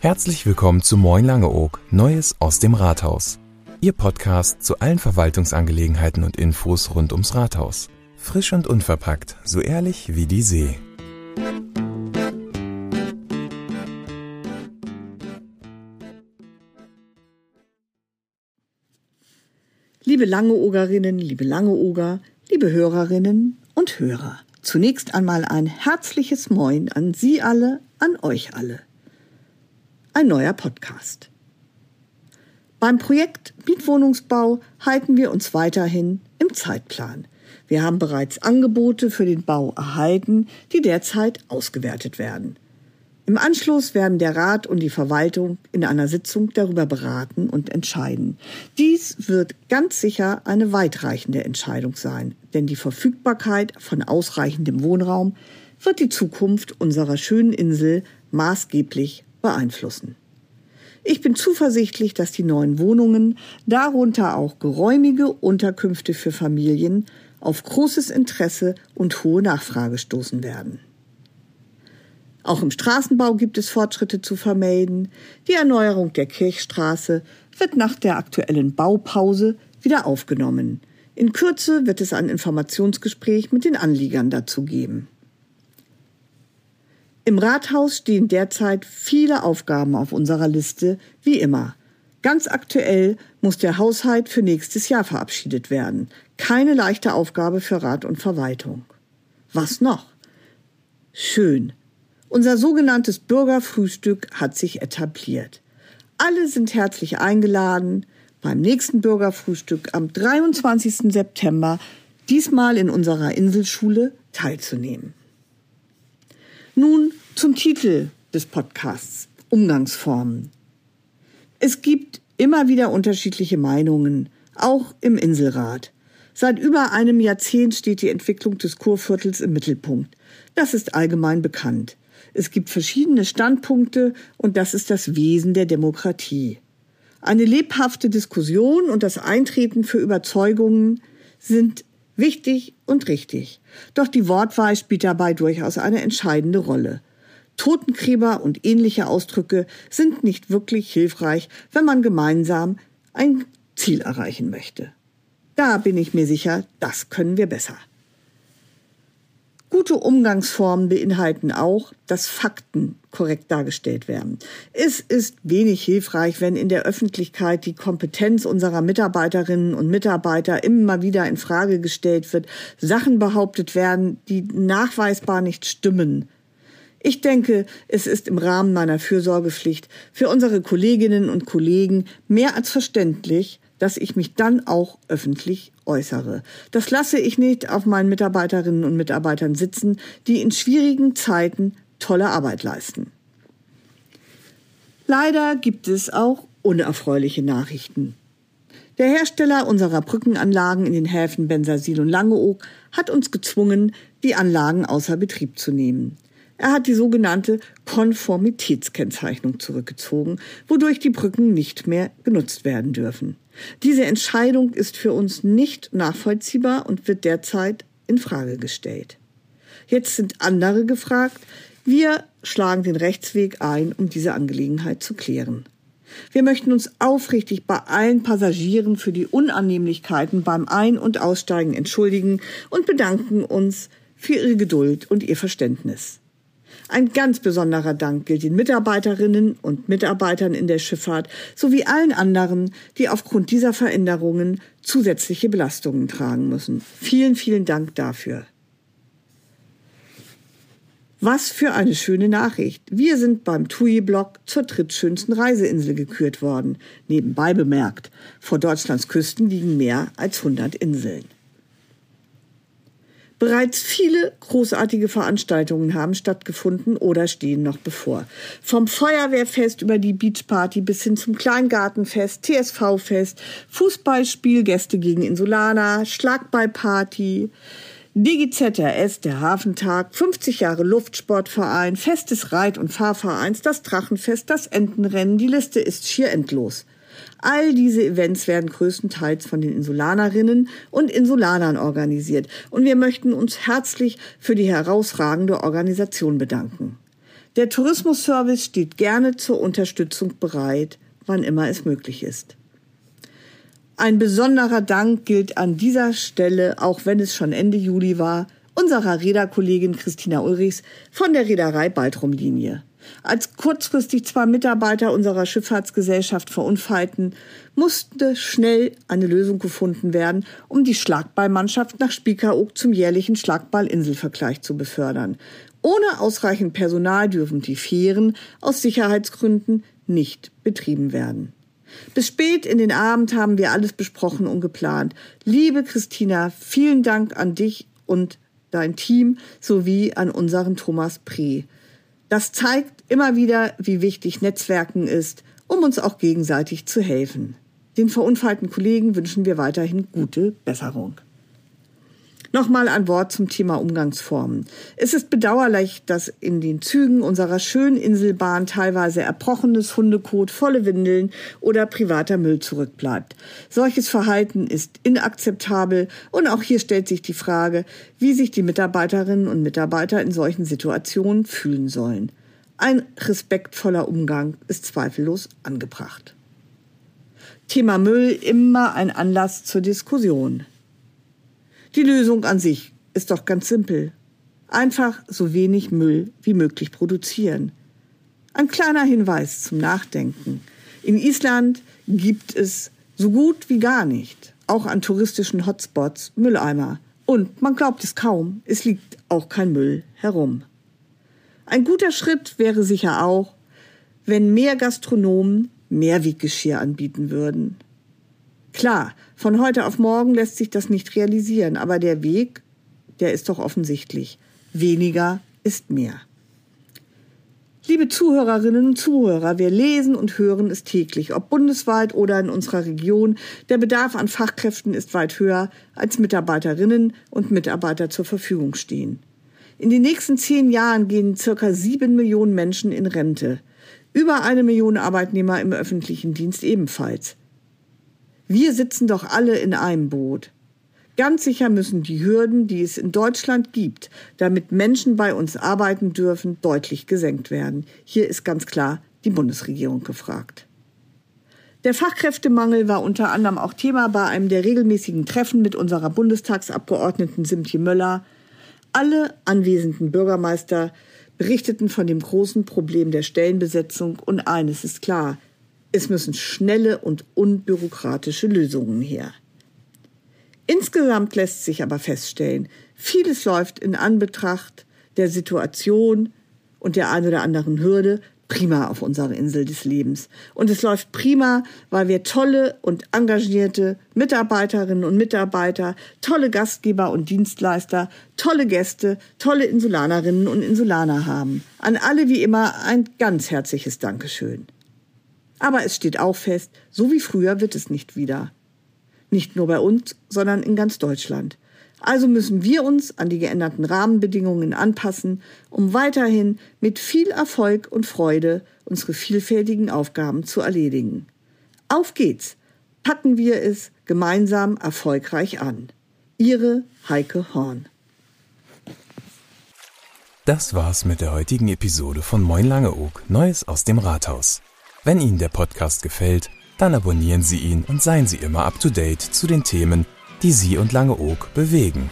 Herzlich willkommen zu Moin Langeoog, Neues aus dem Rathaus. Ihr Podcast zu allen Verwaltungsangelegenheiten und Infos rund ums Rathaus. Frisch und unverpackt, so ehrlich wie die See. Liebe Langeogerinnen, liebe Langeoger, liebe Hörerinnen und Hörer. Zunächst einmal ein herzliches Moin an Sie alle, an euch alle. Ein neuer Podcast. Beim Projekt Mietwohnungsbau halten wir uns weiterhin im Zeitplan. Wir haben bereits Angebote für den Bau erhalten, die derzeit ausgewertet werden. Im Anschluss werden der Rat und die Verwaltung in einer Sitzung darüber beraten und entscheiden. Dies wird ganz sicher eine weitreichende Entscheidung sein, denn die Verfügbarkeit von ausreichendem Wohnraum wird die Zukunft unserer schönen Insel maßgeblich beeinflussen. Ich bin zuversichtlich, dass die neuen Wohnungen, darunter auch geräumige Unterkünfte für Familien, auf großes Interesse und hohe Nachfrage stoßen werden. Auch im Straßenbau gibt es Fortschritte zu vermelden. Die Erneuerung der Kirchstraße wird nach der aktuellen Baupause wieder aufgenommen. In Kürze wird es ein Informationsgespräch mit den Anliegern dazu geben. Im Rathaus stehen derzeit viele Aufgaben auf unserer Liste, wie immer. Ganz aktuell muss der Haushalt für nächstes Jahr verabschiedet werden. Keine leichte Aufgabe für Rat und Verwaltung. Was noch? Schön. Unser sogenanntes Bürgerfrühstück hat sich etabliert. Alle sind herzlich eingeladen, beim nächsten Bürgerfrühstück am 23. September, diesmal in unserer Inselschule, teilzunehmen. Nun zum Titel des Podcasts Umgangsformen. Es gibt immer wieder unterschiedliche Meinungen, auch im Inselrat. Seit über einem Jahrzehnt steht die Entwicklung des Kurviertels im Mittelpunkt. Das ist allgemein bekannt. Es gibt verschiedene Standpunkte und das ist das Wesen der Demokratie. Eine lebhafte Diskussion und das Eintreten für Überzeugungen sind wichtig und richtig. Doch die Wortwahl spielt dabei durchaus eine entscheidende Rolle. Totengräber und ähnliche Ausdrücke sind nicht wirklich hilfreich, wenn man gemeinsam ein Ziel erreichen möchte. Da bin ich mir sicher, das können wir besser. Gute Umgangsformen beinhalten auch, dass Fakten korrekt dargestellt werden. Es ist wenig hilfreich, wenn in der Öffentlichkeit die Kompetenz unserer Mitarbeiterinnen und Mitarbeiter immer wieder in Frage gestellt wird, Sachen behauptet werden, die nachweisbar nicht stimmen. Ich denke, es ist im Rahmen meiner Fürsorgepflicht für unsere Kolleginnen und Kollegen mehr als verständlich, dass ich mich dann auch öffentlich äußere. Das lasse ich nicht auf meinen Mitarbeiterinnen und Mitarbeitern sitzen, die in schwierigen Zeiten tolle Arbeit leisten. Leider gibt es auch unerfreuliche Nachrichten. Der Hersteller unserer Brückenanlagen in den Häfen Bensersiel und Langeoog hat uns gezwungen, die Anlagen außer Betrieb zu nehmen. Er hat die sogenannte Konformitätskennzeichnung zurückgezogen, wodurch die Brücken nicht mehr genutzt werden dürfen. Diese Entscheidung ist für uns nicht nachvollziehbar und wird derzeit in Frage gestellt. Jetzt sind andere gefragt. Wir schlagen den Rechtsweg ein, um diese Angelegenheit zu klären. Wir möchten uns aufrichtig bei allen Passagieren für die Unannehmlichkeiten beim Ein- und Aussteigen entschuldigen und bedanken uns für ihre Geduld und ihr Verständnis. Ein ganz besonderer Dank gilt den Mitarbeiterinnen und Mitarbeitern in der Schifffahrt sowie allen anderen, die aufgrund dieser Veränderungen zusätzliche Belastungen tragen müssen. Vielen, vielen Dank dafür. Was für eine schöne Nachricht. Wir sind beim TUI-Blog zur drittschönsten Reiseinsel gekürt worden. Nebenbei bemerkt, vor Deutschlands Küsten liegen mehr als 100 Inseln. Bereits viele großartige Veranstaltungen haben stattgefunden oder stehen noch bevor. Vom Feuerwehrfest über die Beachparty bis hin zum Kleingartenfest, TSV-Fest, Fußballspielgäste gegen Insulaner, Schlagballparty, DGZRS, der Hafentag, 50 Jahre Luftsportverein, Fest des Reit- und Fahrvereins, das Drachenfest, das Entenrennen, die Liste ist schier endlos. All diese Events werden größtenteils von den Insulanerinnen und Insulanern organisiert und wir möchten uns herzlich für die herausragende Organisation bedanken. Der Tourismusservice steht gerne zur Unterstützung bereit, wann immer es möglich ist. Ein besonderer Dank gilt an dieser Stelle, auch wenn es schon Ende Juli war, unserer Reederkollegin Christina Ulrichs von der Reederei Baltrum-Linie. Als kurzfristig zwei Mitarbeiter unserer Schifffahrtsgesellschaft verunfallten, musste schnell eine Lösung gefunden werden, um die Schlagballmannschaft nach Spiekeroog zum jährlichen Schlagball-Inselvergleich zu befördern. Ohne ausreichend Personal dürfen die Fähren aus Sicherheitsgründen nicht betrieben werden. Bis spät in den Abend haben wir alles besprochen und geplant. Liebe Christina, vielen Dank an dich und dein Team sowie an unseren Thomas Pre. Das zeigt immer wieder, wie wichtig Netzwerken ist, um uns auch gegenseitig zu helfen. Den verunfallten Kollegen wünschen wir weiterhin gute Besserung. Nochmal ein Wort zum Thema Umgangsformen. Es ist bedauerlich, dass in den Zügen unserer schönen Inselbahn teilweise erbrochenes Hundekot, volle Windeln oder privater Müll zurückbleibt. Solches Verhalten ist inakzeptabel und auch hier stellt sich die Frage, wie sich die Mitarbeiterinnen und Mitarbeiter in solchen Situationen fühlen sollen. Ein respektvoller Umgang ist zweifellos angebracht. Thema Müll immer ein Anlass zur Diskussion. Die Lösung an sich ist doch ganz simpel. Einfach so wenig Müll wie möglich produzieren. Ein kleiner Hinweis zum Nachdenken. In Island gibt es so gut wie gar nicht, auch an touristischen Hotspots, Mülleimer. Und man glaubt es kaum, es liegt auch kein Müll herum. Ein guter Schritt wäre sicher auch, wenn mehr Gastronomen Mehrweggeschirr anbieten würden. Klar, von heute auf morgen lässt sich das nicht realisieren, aber der Weg, der ist doch offensichtlich. Weniger ist mehr. Liebe Zuhörerinnen und Zuhörer, wir lesen und hören es täglich, ob bundesweit oder in unserer Region. Der Bedarf an Fachkräften ist weit höher, als Mitarbeiterinnen und Mitarbeiter zur Verfügung stehen. In den nächsten zehn Jahren gehen circa sieben Millionen Menschen in Rente. Über eine Million Arbeitnehmer im öffentlichen Dienst ebenfalls. Wir sitzen doch alle in einem Boot. Ganz sicher müssen die Hürden, die es in Deutschland gibt, damit Menschen bei uns arbeiten dürfen, deutlich gesenkt werden. Hier ist ganz klar die Bundesregierung gefragt. Der Fachkräftemangel war unter anderem auch Thema bei einem der regelmäßigen Treffen mit unserer Bundestagsabgeordneten Simtje Möller. Alle anwesenden Bürgermeister berichteten von dem großen Problem der Stellenbesetzung und eines ist klar, es müssen schnelle und unbürokratische Lösungen her. Insgesamt lässt sich aber feststellen, vieles läuft in Anbetracht der Situation und der ein oder anderen Hürde prima auf unserer Insel des Lebens. Und es läuft prima, weil wir tolle und engagierte Mitarbeiterinnen und Mitarbeiter, tolle Gastgeber und Dienstleister, tolle Gäste, tolle Insulanerinnen und Insulaner haben. An alle wie immer ein ganz herzliches Dankeschön. Aber es steht auch fest, so wie früher wird es nicht wieder. Nicht nur bei uns, sondern in ganz Deutschland. Also müssen wir uns an die geänderten Rahmenbedingungen anpassen, um weiterhin mit viel Erfolg und Freude unsere vielfältigen Aufgaben zu erledigen. Auf geht's! Packen wir es gemeinsam erfolgreich an. Ihre Heike Horn. Das war's mit der heutigen Episode von Moin Langeoog, Neues aus dem Rathaus. Wenn Ihnen der Podcast gefällt, dann abonnieren Sie ihn und seien Sie immer up to date zu den Themen, die Sie und Langeoog bewegen.